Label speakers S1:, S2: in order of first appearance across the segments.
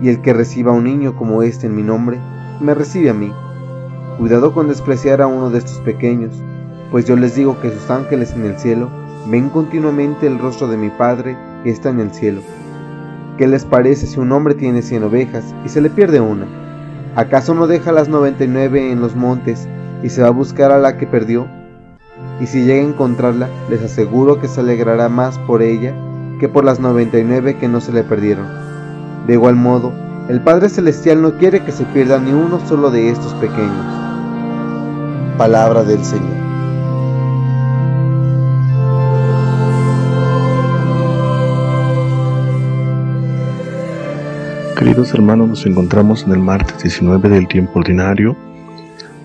S1: y el que reciba a un niño como este en mi nombre, me recibe a mí. Cuidado con despreciar a uno de estos pequeños, pues yo les digo que sus ángeles en el cielo ven continuamente el rostro de mi Padre que está en el cielo. ¿Qué les parece si un hombre tiene cien ovejas y se le pierde una? ¿Acaso no deja las noventa y nueve en los montes y se va a buscar a la que perdió? Y si llega a encontrarla, les aseguro que se alegrará más por ella que por las noventa y nueve que no se le perdieron. De igual modo, el Padre Celestial no quiere que se pierda ni uno solo de estos pequeños. Palabra del Señor.
S2: Queridos hermanos, nos encontramos en el martes 19 del tiempo ordinario,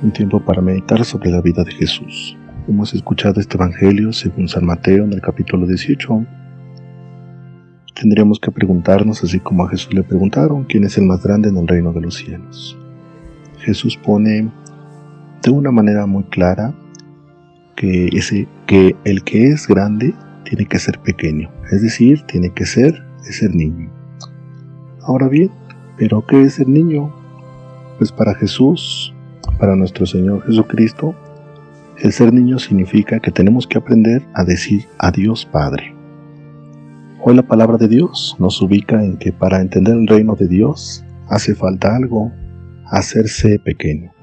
S2: un tiempo para meditar sobre la vida de Jesús. Hemos escuchado este Evangelio según San Mateo en el capítulo 18, tendríamos que preguntarnos, así como a Jesús le preguntaron, ¿quién es el más grande en el reino de los cielos? Jesús pone de una manera muy clara que, ese, que el que es grande tiene que ser pequeño, es decir, tiene que ser niño. Ahora bien, ¿pero qué es el niño? Pues para Jesús, para nuestro Señor Jesucristo, el ser niño significa que tenemos que aprender a decir a Dios Padre. Hoy la palabra de Dios nos ubica en que para entender el reino de Dios hace falta algo, hacerse pequeño.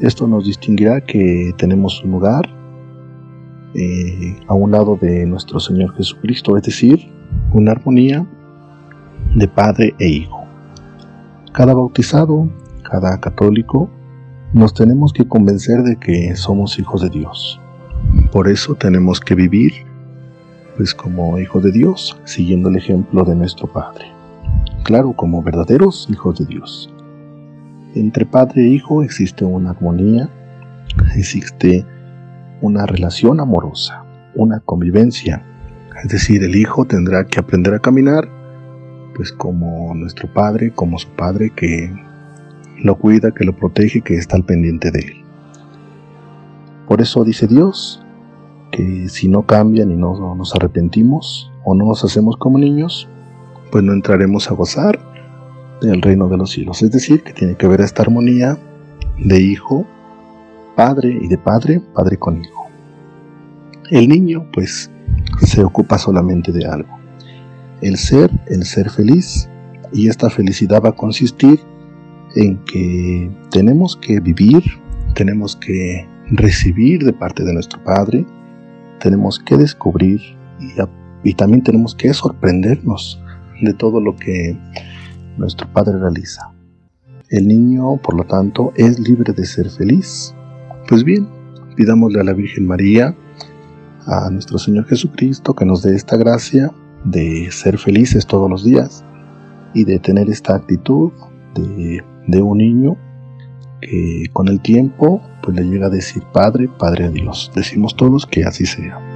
S2: Esto nos distinguirá que tenemos un lugar eh, a un lado de nuestro Señor Jesucristo, es decir, una armonía de Padre e Hijo. Cada bautizado, cada católico, nos tenemos que convencer de que somos hijos de Dios. Por eso tenemos que vivir pues como hijos de Dios, siguiendo el ejemplo de nuestro Padre. Claro, como verdaderos hijos de Dios. Entre padre e hijo existe una armonía, existe una relación amorosa, una convivencia. Es decir, el hijo tendrá que aprender a caminar, pues como nuestro padre, como su padre que lo cuida, que lo protege, que está al pendiente de él. Por eso dice Dios, que si no cambian y no nos arrepentimos o no nos hacemos como niños, pues no entraremos a gozar del reino de los cielos. Es decir, que tiene que haber esta armonía de hijo, padre y de padre, padre con hijo. El niño, pues, se ocupa solamente de algo. El ser, el ser feliz. Y esta felicidad va a consistir en que tenemos que vivir, tenemos que recibir de parte de nuestro Padre tenemos que descubrir y, también tenemos que sorprendernos de todo lo que nuestro Padre realiza. El niño, por lo tanto, es libre de ser feliz. Pues bien, pidámosle a la Virgen María, a nuestro Señor Jesucristo, que nos dé esta gracia de ser felices todos los días y de tener esta actitud de, de un niño que con el tiempo pues le llega a decir Padre, Padre a Dios. Decimos todos que así sea.